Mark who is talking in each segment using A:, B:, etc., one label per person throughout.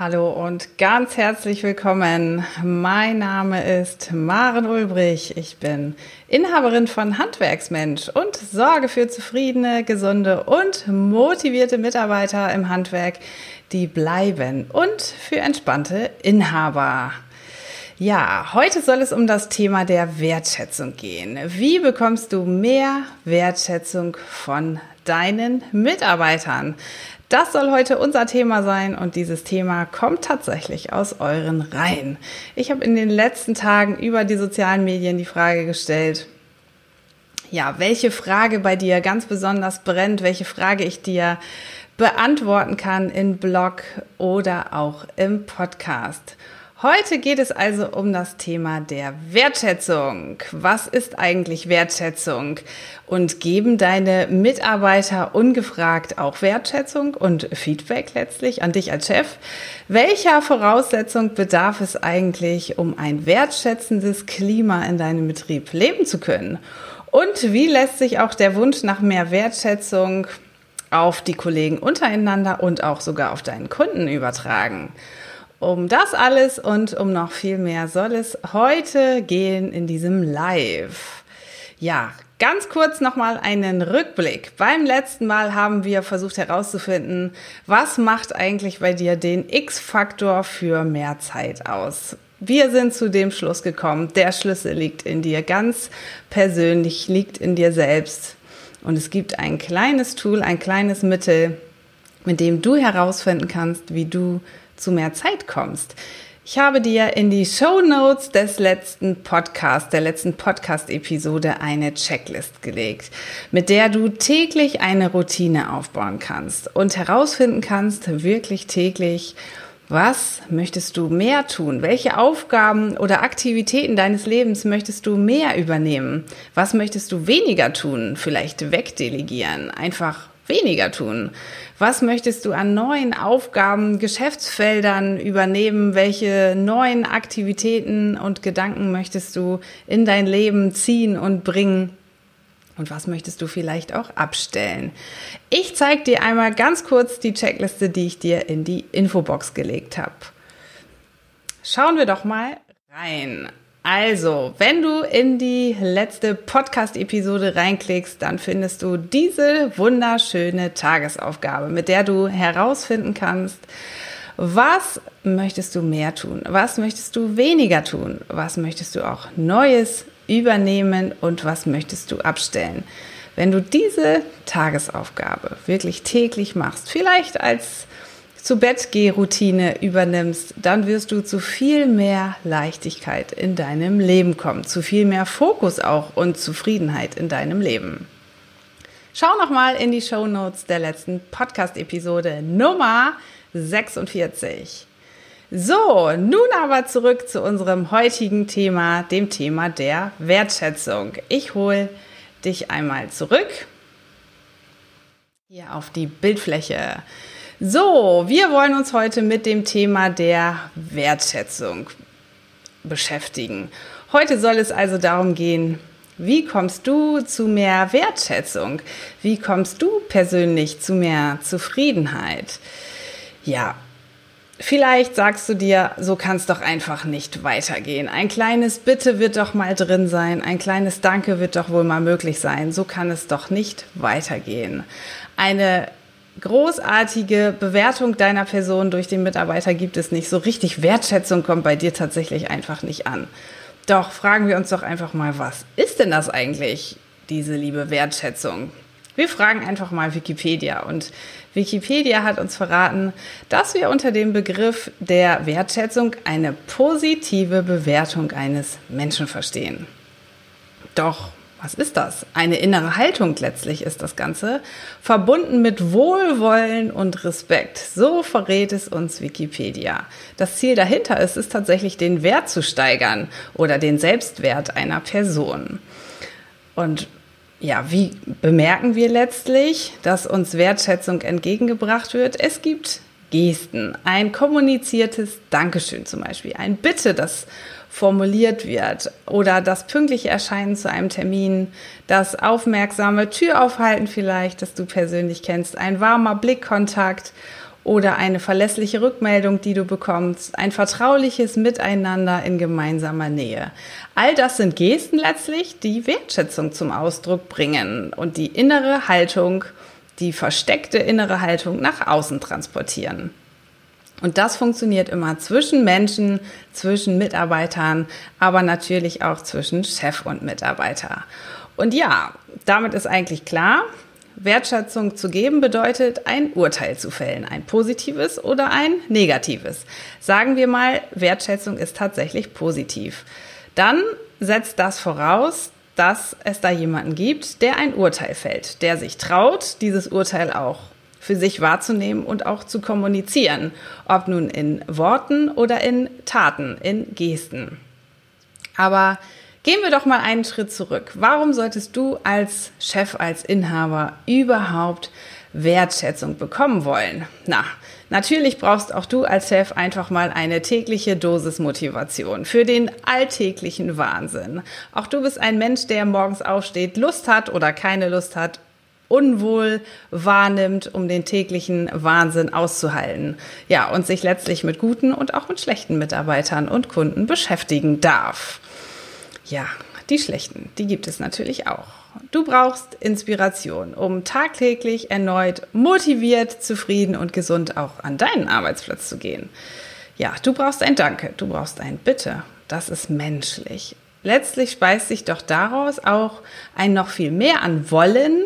A: Hallo und ganz herzlich willkommen. Mein Name ist Maren Ulbrich. Ich bin Inhaberin von Handwerksmensch und sorge für zufriedene, gesunde und motivierte Mitarbeiter im Handwerk, die bleiben und für entspannte Inhaber. Ja, heute soll es um das Thema der Wertschätzung gehen. Wie bekommst du mehr Wertschätzung von deinen Mitarbeitern? Das soll heute unser Thema sein und dieses Thema kommt tatsächlich aus euren Reihen. Ich habe in den letzten Tagen über die sozialen Medien die Frage gestellt, ja, welche Frage bei dir ganz besonders brennt, welche Frage ich dir beantworten kann in Blog oder auch im Podcast. Heute geht es also um das Thema der Wertschätzung. Was ist eigentlich Wertschätzung? Und geben deine Mitarbeiter ungefragt auch Wertschätzung und Feedback letztlich an dich als Chef? Welcher Voraussetzung bedarf es eigentlich, um ein wertschätzendes Klima in deinem Betrieb leben zu können? Und wie lässt sich auch der Wunsch nach mehr Wertschätzung auf die Kollegen untereinander und auch sogar auf deinen Kunden übertragen? Um das alles und um noch viel mehr soll es heute gehen in diesem Live. Ja, ganz kurz nochmal einen Rückblick. Beim letzten Mal haben wir versucht herauszufinden, was macht eigentlich bei dir den X-Faktor für mehr Zeit aus? Wir sind zu dem Schluss gekommen, der Schlüssel liegt in dir, ganz persönlich liegt in dir selbst. Und es gibt ein kleines Tool, ein kleines Mittel, mit dem du herausfinden kannst, wie du zu mehr Zeit kommst. Ich habe dir in die Show Notes des letzten Podcasts, der letzten Podcast-Episode eine Checklist gelegt, mit der du täglich eine Routine aufbauen kannst und herausfinden kannst, wirklich täglich, was möchtest du mehr tun? Welche Aufgaben oder Aktivitäten deines Lebens möchtest du mehr übernehmen? Was möchtest du weniger tun? Vielleicht wegdelegieren, einfach weniger tun? Was möchtest du an neuen Aufgaben, Geschäftsfeldern übernehmen? Welche neuen Aktivitäten und Gedanken möchtest du in dein Leben ziehen und bringen? Und was möchtest du vielleicht auch abstellen? Ich zeige dir einmal ganz kurz die Checkliste, die ich dir in die Infobox gelegt habe. Schauen wir doch mal rein. Also, wenn du in die letzte Podcast-Episode reinklickst, dann findest du diese wunderschöne Tagesaufgabe, mit der du herausfinden kannst, was möchtest du mehr tun? Was möchtest du weniger tun? Was möchtest du auch Neues übernehmen und was möchtest du abstellen? Wenn du diese Tagesaufgabe wirklich täglich machst, vielleicht als zu Bettgeh-Routine übernimmst, dann wirst du zu viel mehr Leichtigkeit in deinem Leben kommen, zu viel mehr Fokus auch und Zufriedenheit in deinem Leben. Schau noch mal in die Show Notes der letzten Podcast-Episode Nummer 46. So, nun aber zurück zu unserem heutigen Thema, dem Thema der Wertschätzung. Ich hole dich einmal zurück hier auf die Bildfläche. So, wir wollen uns heute mit dem Thema der Wertschätzung beschäftigen. Heute soll es also darum gehen, wie kommst du zu mehr Wertschätzung? Wie kommst du persönlich zu mehr Zufriedenheit? Ja, vielleicht sagst du dir, so kann es doch einfach nicht weitergehen. Ein kleines Bitte wird doch mal drin sein, ein kleines Danke wird doch wohl mal möglich sein. So kann es doch nicht weitergehen. Eine großartige Bewertung deiner Person durch den Mitarbeiter gibt es nicht. So richtig Wertschätzung kommt bei dir tatsächlich einfach nicht an. Doch fragen wir uns doch einfach mal, was ist denn das eigentlich, diese liebe Wertschätzung? Wir fragen einfach mal Wikipedia und Wikipedia hat uns verraten, dass wir unter dem Begriff der Wertschätzung eine positive Bewertung eines Menschen verstehen. Doch was ist das? Eine innere Haltung letztlich ist das Ganze, verbunden mit Wohlwollen und Respekt. So verrät es uns Wikipedia. Das Ziel dahinter ist es tatsächlich, den Wert zu steigern oder den Selbstwert einer Person. Und ja, wie bemerken wir letztlich, dass uns Wertschätzung entgegengebracht wird? Es gibt Gesten. Ein kommuniziertes Dankeschön zum Beispiel, ein Bitte, das formuliert wird oder das pünktliche Erscheinen zu einem Termin, das aufmerksame Türaufhalten vielleicht, das du persönlich kennst, ein warmer Blickkontakt oder eine verlässliche Rückmeldung, die du bekommst, ein vertrauliches Miteinander in gemeinsamer Nähe. All das sind Gesten letztlich, die Wertschätzung zum Ausdruck bringen und die innere Haltung, die versteckte innere Haltung nach außen transportieren. Und das funktioniert immer zwischen Menschen, zwischen Mitarbeitern, aber natürlich auch zwischen Chef und Mitarbeiter. Und ja, damit ist eigentlich klar, Wertschätzung zu geben bedeutet, ein Urteil zu fällen, ein positives oder ein negatives. Sagen wir mal, Wertschätzung ist tatsächlich positiv. Dann setzt das voraus, dass es da jemanden gibt, der ein Urteil fällt, der sich traut, dieses Urteil auch für sich wahrzunehmen und auch zu kommunizieren, ob nun in Worten oder in Taten, in Gesten. Aber gehen wir doch mal einen Schritt zurück. Warum solltest du als Chef, als Inhaber überhaupt Wertschätzung bekommen wollen? Na, natürlich brauchst auch du als Chef einfach mal eine tägliche Dosis Motivation für den alltäglichen Wahnsinn. Auch du bist ein Mensch, der morgens aufsteht, Lust hat oder keine Lust hat, unwohl wahrnimmt, um den täglichen Wahnsinn auszuhalten. Ja, und sich letztlich mit guten und auch mit schlechten Mitarbeitern und Kunden beschäftigen darf. Ja, die schlechten, die gibt es natürlich auch. Du brauchst Inspiration, um tagtäglich erneut motiviert, zufrieden und gesund auch an deinen Arbeitsplatz zu gehen. Ja, du brauchst ein Danke, du brauchst ein Bitte. Das ist menschlich. Letztlich speist sich doch daraus auch ein noch viel mehr an Wollen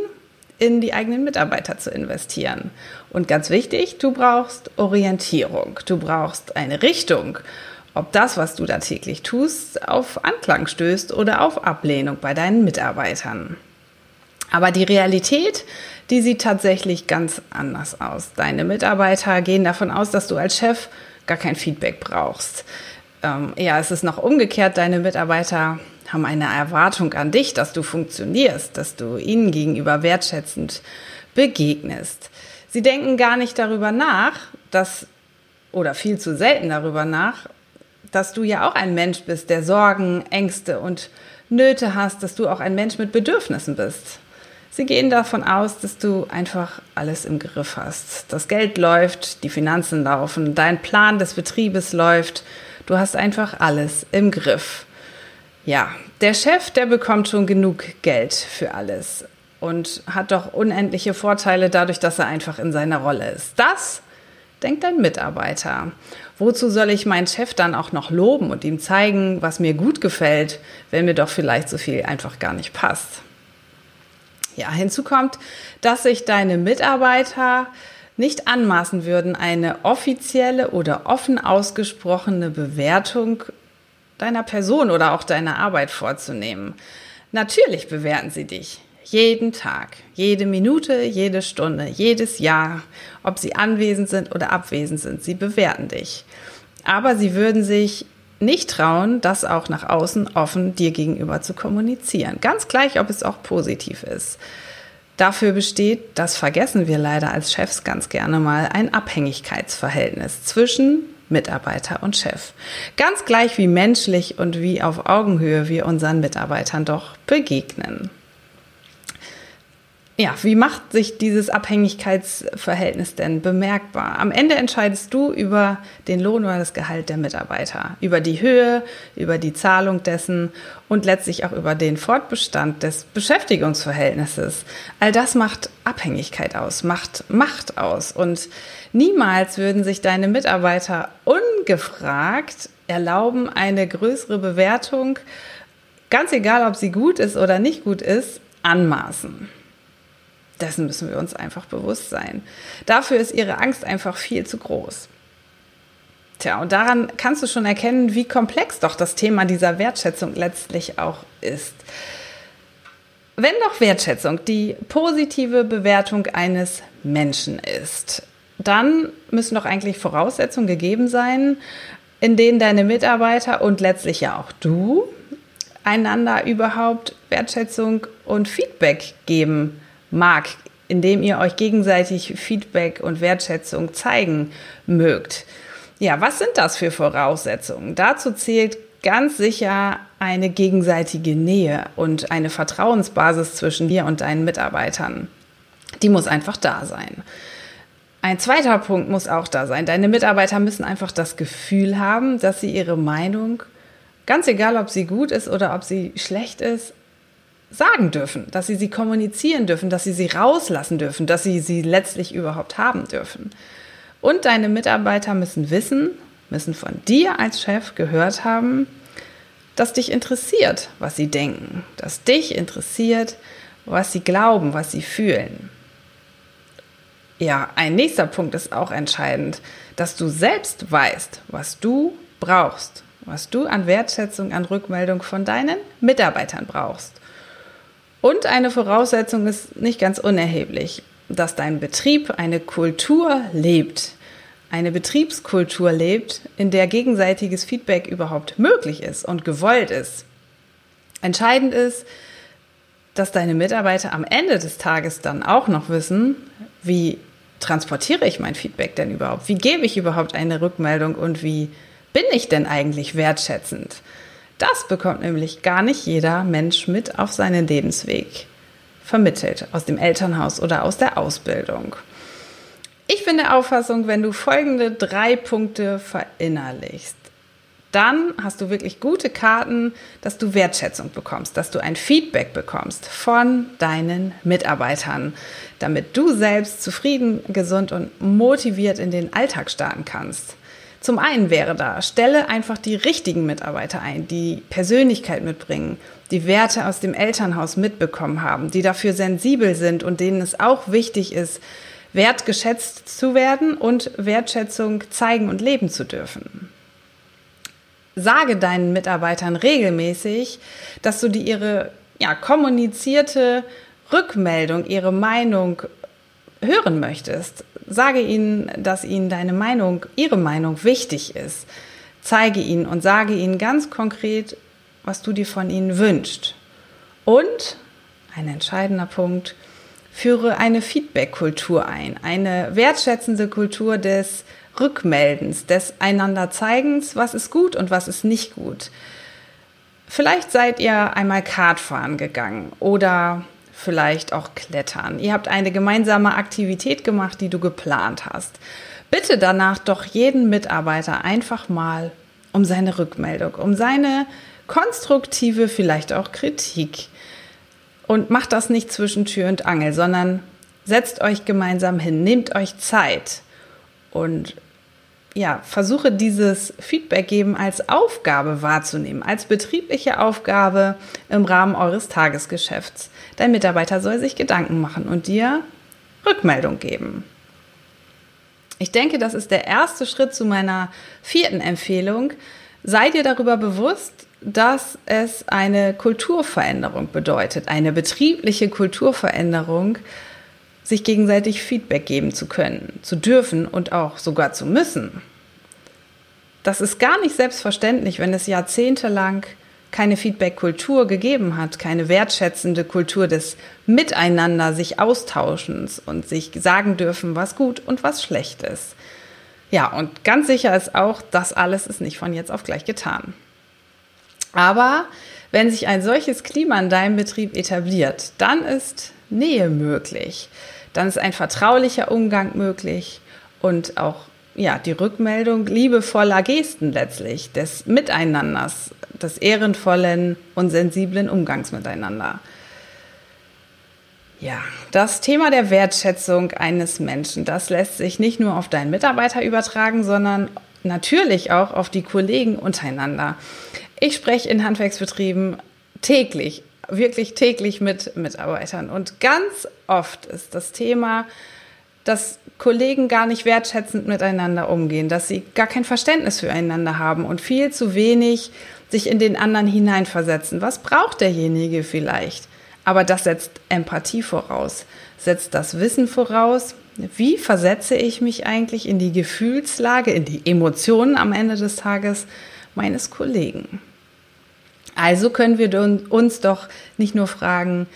A: in die eigenen Mitarbeiter zu investieren. Und ganz wichtig, du brauchst Orientierung, du brauchst eine Richtung, ob das, was du da täglich tust, auf Anklang stößt oder auf Ablehnung bei deinen Mitarbeitern. Aber die Realität, die sieht tatsächlich ganz anders aus. Deine Mitarbeiter gehen davon aus, dass du als Chef gar kein Feedback brauchst. Ähm, ja, es ist noch umgekehrt, deine Mitarbeiter haben eine Erwartung an dich, dass du funktionierst, dass du ihnen gegenüber wertschätzend begegnest. Sie denken gar nicht darüber nach, dass, oder viel zu selten darüber nach, dass du ja auch ein Mensch bist, der Sorgen, Ängste und Nöte hast, dass du auch ein Mensch mit Bedürfnissen bist. Sie gehen davon aus, dass du einfach alles im Griff hast. Das Geld läuft, die Finanzen laufen, dein Plan des Betriebes läuft. Du hast einfach alles im Griff. Ja, der Chef, der bekommt schon genug Geld für alles und hat doch unendliche Vorteile dadurch, dass er einfach in seiner Rolle ist. Das denkt ein Mitarbeiter. Wozu soll ich meinen Chef dann auch noch loben und ihm zeigen, was mir gut gefällt, wenn mir doch vielleicht so viel einfach gar nicht passt? Ja, hinzu kommt, dass sich deine Mitarbeiter nicht anmaßen würden, eine offizielle oder offen ausgesprochene Bewertung deiner Person oder auch deiner Arbeit vorzunehmen. Natürlich bewerten sie dich. Jeden Tag, jede Minute, jede Stunde, jedes Jahr, ob sie anwesend sind oder abwesend sind, sie bewerten dich. Aber sie würden sich nicht trauen, das auch nach außen offen dir gegenüber zu kommunizieren. Ganz gleich, ob es auch positiv ist. Dafür besteht, das vergessen wir leider als Chefs ganz gerne mal, ein Abhängigkeitsverhältnis zwischen Mitarbeiter und Chef. Ganz gleich wie menschlich und wie auf Augenhöhe wir unseren Mitarbeitern doch begegnen. Ja, wie macht sich dieses Abhängigkeitsverhältnis denn bemerkbar? Am Ende entscheidest du über den Lohn oder das Gehalt der Mitarbeiter, über die Höhe, über die Zahlung dessen und letztlich auch über den Fortbestand des Beschäftigungsverhältnisses. All das macht Abhängigkeit aus, macht Macht aus und niemals würden sich deine Mitarbeiter ungefragt erlauben, eine größere Bewertung, ganz egal ob sie gut ist oder nicht gut ist, anmaßen. Dessen müssen wir uns einfach bewusst sein. Dafür ist ihre Angst einfach viel zu groß. Tja, und daran kannst du schon erkennen, wie komplex doch das Thema dieser Wertschätzung letztlich auch ist. Wenn doch Wertschätzung die positive Bewertung eines Menschen ist, dann müssen doch eigentlich Voraussetzungen gegeben sein, in denen deine Mitarbeiter und letztlich ja auch du einander überhaupt Wertschätzung und Feedback geben mag indem ihr euch gegenseitig Feedback und Wertschätzung zeigen mögt. Ja, was sind das für Voraussetzungen? Dazu zählt ganz sicher eine gegenseitige Nähe und eine Vertrauensbasis zwischen dir und deinen Mitarbeitern. Die muss einfach da sein. Ein zweiter Punkt muss auch da sein. Deine Mitarbeiter müssen einfach das Gefühl haben, dass sie ihre Meinung, ganz egal ob sie gut ist oder ob sie schlecht ist, sagen dürfen, dass sie sie kommunizieren dürfen, dass sie sie rauslassen dürfen, dass sie sie letztlich überhaupt haben dürfen. Und deine Mitarbeiter müssen wissen, müssen von dir als Chef gehört haben, dass dich interessiert, was sie denken, dass dich interessiert, was sie glauben, was sie fühlen. Ja, ein nächster Punkt ist auch entscheidend, dass du selbst weißt, was du brauchst, was du an Wertschätzung, an Rückmeldung von deinen Mitarbeitern brauchst. Und eine Voraussetzung ist nicht ganz unerheblich dass dein Betrieb eine Kultur lebt, eine Betriebskultur lebt, in der gegenseitiges Feedback überhaupt möglich ist und gewollt ist. Entscheidend ist, dass deine Mitarbeiter am Ende des Tages dann auch noch wissen, wie transportiere ich mein Feedback denn überhaupt? Wie gebe ich überhaupt eine Rückmeldung und wie bin ich denn eigentlich wertschätzend? Das bekommt nämlich gar nicht jeder Mensch mit auf seinen Lebensweg vermittelt, aus dem Elternhaus oder aus der Ausbildung. Ich bin der Auffassung, wenn du folgende drei Punkte verinnerlichst, dann hast du wirklich gute Karten, dass du Wertschätzung bekommst, dass du ein Feedback bekommst von deinen Mitarbeitern, damit du selbst zufrieden, gesund und motiviert in den Alltag starten kannst. Zum einen wäre da, stelle einfach die richtigen Mitarbeiter ein, die Persönlichkeit mitbringen, die Werte aus dem Elternhaus mitbekommen haben, die dafür sensibel sind und denen es auch wichtig ist, wertgeschätzt zu werden und Wertschätzung zeigen und leben zu dürfen. Sage deinen Mitarbeitern regelmäßig, dass du die ihre ja, kommunizierte Rückmeldung, ihre Meinung hören möchtest. Sage ihnen, dass ihnen deine Meinung, ihre Meinung wichtig ist. Zeige ihnen und sage ihnen ganz konkret, was du dir von ihnen wünschst. Und ein entscheidender Punkt, führe eine Feedback-Kultur ein, eine wertschätzende Kultur des Rückmeldens, des einander Zeigens, was ist gut und was ist nicht gut. Vielleicht seid ihr einmal Kartfahren gegangen oder vielleicht auch Klettern. Ihr habt eine gemeinsame Aktivität gemacht, die du geplant hast. Bitte danach doch jeden Mitarbeiter einfach mal um seine Rückmeldung, um seine konstruktive, vielleicht auch Kritik. Und macht das nicht zwischen Tür und Angel, sondern setzt euch gemeinsam hin, nehmt euch Zeit und ja, versuche dieses Feedback geben als Aufgabe wahrzunehmen, als betriebliche Aufgabe im Rahmen eures Tagesgeschäfts. Dein Mitarbeiter soll sich Gedanken machen und dir Rückmeldung geben. Ich denke, das ist der erste Schritt zu meiner vierten Empfehlung. Sei dir darüber bewusst, dass es eine Kulturveränderung bedeutet, eine betriebliche Kulturveränderung, sich gegenseitig Feedback geben zu können, zu dürfen und auch sogar zu müssen. Das ist gar nicht selbstverständlich, wenn es jahrzehntelang keine Feedback-Kultur gegeben hat, keine wertschätzende Kultur des Miteinander, sich austauschens und sich sagen dürfen, was gut und was schlecht ist. Ja, und ganz sicher ist auch, das alles ist nicht von jetzt auf gleich getan. Aber wenn sich ein solches Klima in deinem Betrieb etabliert, dann ist Nähe möglich dann ist ein vertraulicher Umgang möglich und auch ja, die Rückmeldung liebevoller Gesten letztlich, des Miteinanders, des ehrenvollen und sensiblen Umgangs miteinander. Ja, das Thema der Wertschätzung eines Menschen, das lässt sich nicht nur auf deinen Mitarbeiter übertragen, sondern natürlich auch auf die Kollegen untereinander. Ich spreche in Handwerksbetrieben täglich wirklich täglich mit Mitarbeitern. Und ganz oft ist das Thema, dass Kollegen gar nicht wertschätzend miteinander umgehen, dass sie gar kein Verständnis füreinander haben und viel zu wenig sich in den anderen hineinversetzen. Was braucht derjenige vielleicht? Aber das setzt Empathie voraus, setzt das Wissen voraus. Wie versetze ich mich eigentlich in die Gefühlslage, in die Emotionen am Ende des Tages meines Kollegen? Also können wir uns doch nicht nur fragen,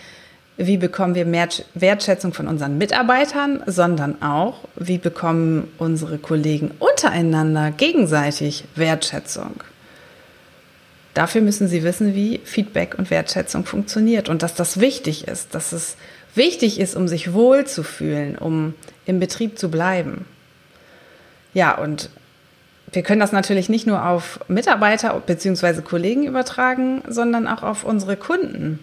A: wie bekommen wir mehr Wertschätzung von unseren Mitarbeitern, sondern auch, wie bekommen unsere Kollegen untereinander gegenseitig Wertschätzung. Dafür müssen sie wissen, wie Feedback und Wertschätzung funktioniert und dass das wichtig ist, dass es wichtig ist, um sich wohlzufühlen, um im Betrieb zu bleiben. Ja, und wir können das natürlich nicht nur auf Mitarbeiter bzw. Kollegen übertragen, sondern auch auf unsere Kunden.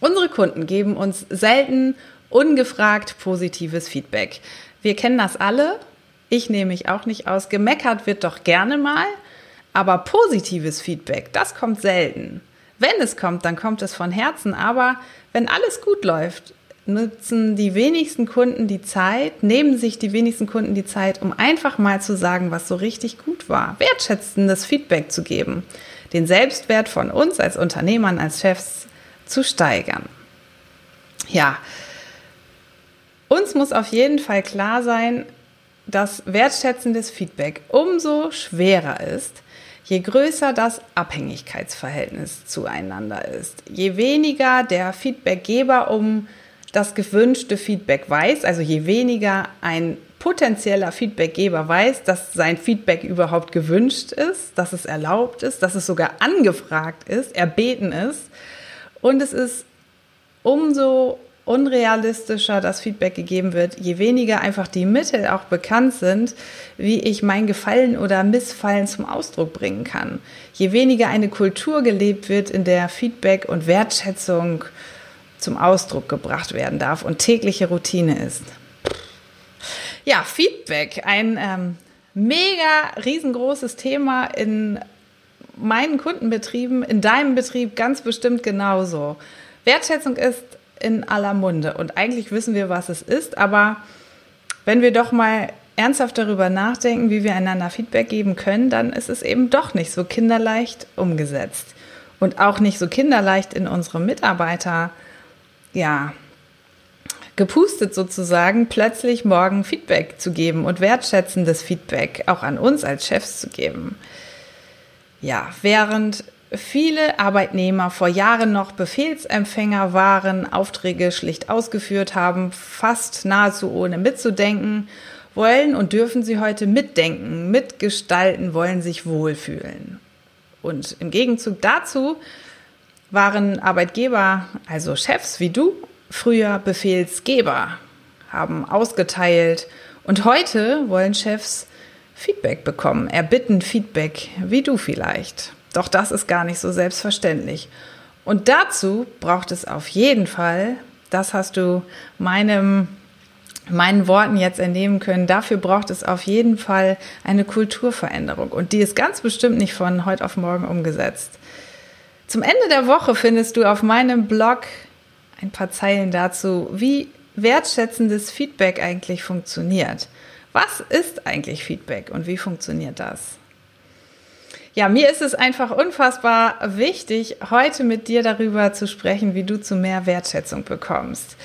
A: Unsere Kunden geben uns selten ungefragt positives Feedback. Wir kennen das alle. Ich nehme mich auch nicht aus. Gemeckert wird doch gerne mal, aber positives Feedback, das kommt selten. Wenn es kommt, dann kommt es von Herzen. Aber wenn alles gut läuft, nutzen die wenigsten Kunden die Zeit, nehmen sich die wenigsten Kunden die Zeit, um einfach mal zu sagen, was so richtig gut war, wertschätzendes Feedback zu geben, den Selbstwert von uns als Unternehmern, als Chefs zu steigern. Ja, uns muss auf jeden Fall klar sein, dass wertschätzendes Feedback umso schwerer ist, je größer das Abhängigkeitsverhältnis zueinander ist. Je weniger der Feedbackgeber um das gewünschte Feedback weiß, also je weniger ein potenzieller Feedbackgeber weiß, dass sein Feedback überhaupt gewünscht ist, dass es erlaubt ist, dass es sogar angefragt ist, erbeten ist. Und es ist umso unrealistischer das Feedback gegeben wird, je weniger einfach die Mittel auch bekannt sind, wie ich mein Gefallen oder Missfallen zum Ausdruck bringen kann. Je weniger eine Kultur gelebt wird, in der Feedback und Wertschätzung zum Ausdruck gebracht werden darf und tägliche Routine ist. Ja, Feedback, ein ähm, mega riesengroßes Thema in meinen Kundenbetrieben, in deinem Betrieb ganz bestimmt genauso. Wertschätzung ist in aller Munde und eigentlich wissen wir, was es ist, aber wenn wir doch mal ernsthaft darüber nachdenken, wie wir einander Feedback geben können, dann ist es eben doch nicht so kinderleicht umgesetzt und auch nicht so kinderleicht in unsere Mitarbeiter ja, gepustet sozusagen, plötzlich morgen Feedback zu geben und wertschätzendes Feedback auch an uns als Chefs zu geben. Ja, während viele Arbeitnehmer vor Jahren noch Befehlsempfänger waren, Aufträge schlicht ausgeführt haben, fast nahezu ohne mitzudenken, wollen und dürfen sie heute mitdenken, mitgestalten, wollen sich wohlfühlen. Und im Gegenzug dazu waren Arbeitgeber, also Chefs wie du, früher Befehlsgeber, haben ausgeteilt und heute wollen Chefs Feedback bekommen, erbitten Feedback, wie du vielleicht. Doch das ist gar nicht so selbstverständlich. Und dazu braucht es auf jeden Fall, das hast du meinem, meinen Worten jetzt entnehmen können, dafür braucht es auf jeden Fall eine Kulturveränderung. Und die ist ganz bestimmt nicht von heute auf morgen umgesetzt. Zum Ende der Woche findest du auf meinem Blog ein paar Zeilen dazu, wie wertschätzendes Feedback eigentlich funktioniert. Was ist eigentlich Feedback und wie funktioniert das? Ja, mir ist es einfach unfassbar wichtig, heute mit dir darüber zu sprechen, wie du zu mehr Wertschätzung bekommst.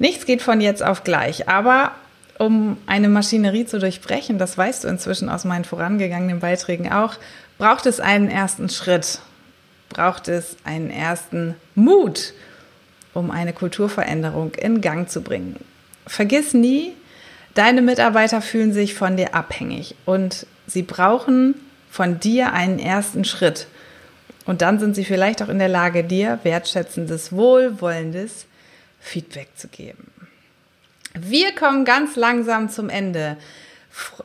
A: Nichts geht von jetzt auf gleich, aber um eine Maschinerie zu durchbrechen, das weißt du inzwischen aus meinen vorangegangenen Beiträgen auch, braucht es einen ersten Schritt braucht es einen ersten Mut, um eine Kulturveränderung in Gang zu bringen. Vergiss nie, deine Mitarbeiter fühlen sich von dir abhängig und sie brauchen von dir einen ersten Schritt. Und dann sind sie vielleicht auch in der Lage, dir wertschätzendes, wohlwollendes Feedback zu geben. Wir kommen ganz langsam zum Ende.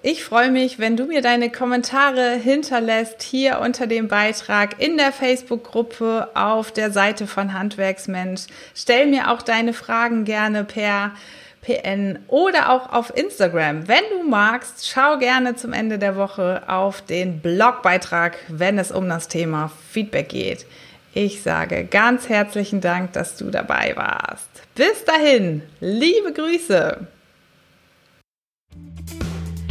A: Ich freue mich, wenn du mir deine Kommentare hinterlässt hier unter dem Beitrag in der Facebook-Gruppe auf der Seite von Handwerksmensch. Stell mir auch deine Fragen gerne per PN oder auch auf Instagram. Wenn du magst, schau gerne zum Ende der Woche auf den Blogbeitrag, wenn es um das Thema Feedback geht. Ich sage ganz herzlichen Dank, dass du dabei warst. Bis dahin, liebe Grüße.